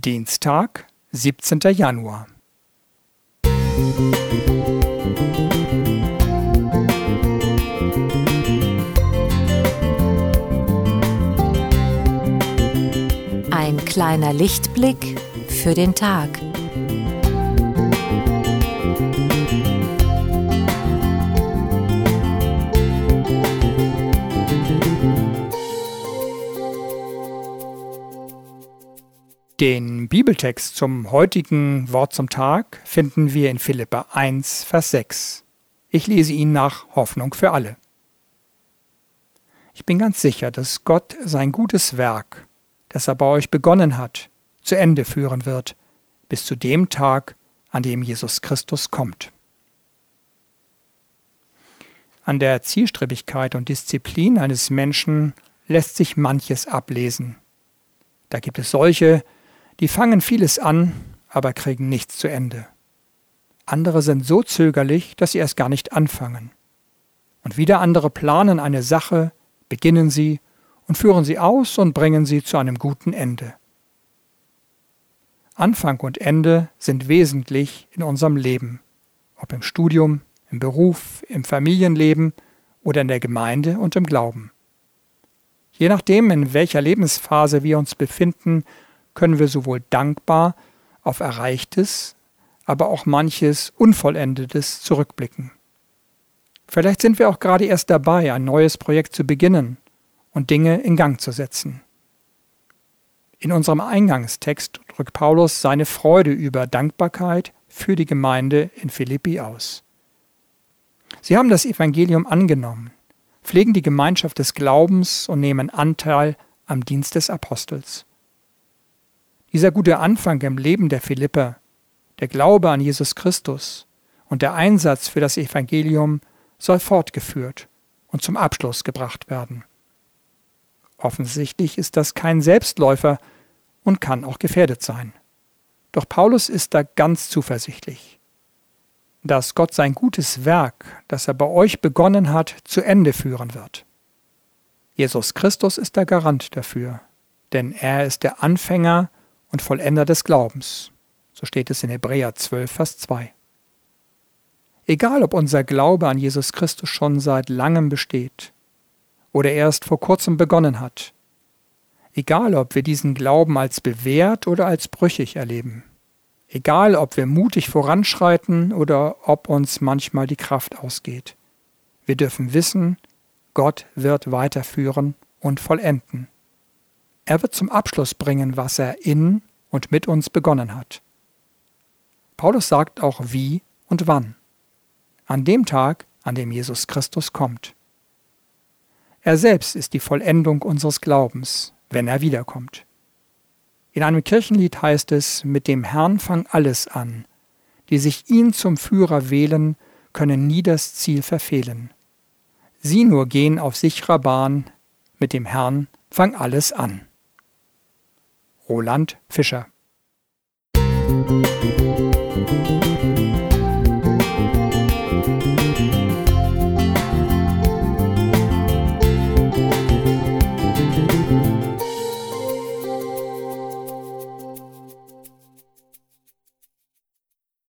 Dienstag, 17. Januar. Ein kleiner Lichtblick für den Tag. Den Bibeltext zum heutigen Wort zum Tag finden wir in Philippa 1, Vers 6. Ich lese ihn nach Hoffnung für alle. Ich bin ganz sicher, dass Gott sein gutes Werk, das er bei euch begonnen hat, zu Ende führen wird, bis zu dem Tag, an dem Jesus Christus kommt. An der Zielstrebigkeit und Disziplin eines Menschen lässt sich manches ablesen. Da gibt es solche, die fangen vieles an, aber kriegen nichts zu Ende. Andere sind so zögerlich, dass sie erst gar nicht anfangen. Und wieder andere planen eine Sache, beginnen sie und führen sie aus und bringen sie zu einem guten Ende. Anfang und Ende sind wesentlich in unserem Leben, ob im Studium, im Beruf, im Familienleben oder in der Gemeinde und im Glauben. Je nachdem, in welcher Lebensphase wir uns befinden, können wir sowohl dankbar auf Erreichtes, aber auch manches Unvollendetes zurückblicken. Vielleicht sind wir auch gerade erst dabei, ein neues Projekt zu beginnen und Dinge in Gang zu setzen. In unserem Eingangstext drückt Paulus seine Freude über Dankbarkeit für die Gemeinde in Philippi aus. Sie haben das Evangelium angenommen, pflegen die Gemeinschaft des Glaubens und nehmen Anteil am Dienst des Apostels. Dieser gute Anfang im Leben der Philipper, der Glaube an Jesus Christus und der Einsatz für das Evangelium soll fortgeführt und zum Abschluss gebracht werden. Offensichtlich ist das kein Selbstläufer und kann auch gefährdet sein. Doch Paulus ist da ganz zuversichtlich, dass Gott sein gutes Werk, das er bei euch begonnen hat, zu Ende führen wird. Jesus Christus ist der Garant dafür, denn er ist der Anfänger und Vollender des Glaubens. So steht es in Hebräer 12, Vers 2. Egal, ob unser Glaube an Jesus Christus schon seit langem besteht oder erst vor kurzem begonnen hat, egal, ob wir diesen Glauben als bewährt oder als brüchig erleben, egal, ob wir mutig voranschreiten oder ob uns manchmal die Kraft ausgeht, wir dürfen wissen, Gott wird weiterführen und vollenden. Er wird zum Abschluss bringen, was er in und mit uns begonnen hat. Paulus sagt auch wie und wann. An dem Tag, an dem Jesus Christus kommt. Er selbst ist die Vollendung unseres Glaubens, wenn er wiederkommt. In einem Kirchenlied heißt es, mit dem Herrn fang alles an. Die sich ihn zum Führer wählen, können nie das Ziel verfehlen. Sie nur gehen auf sicherer Bahn, mit dem Herrn fang alles an. Roland Fischer.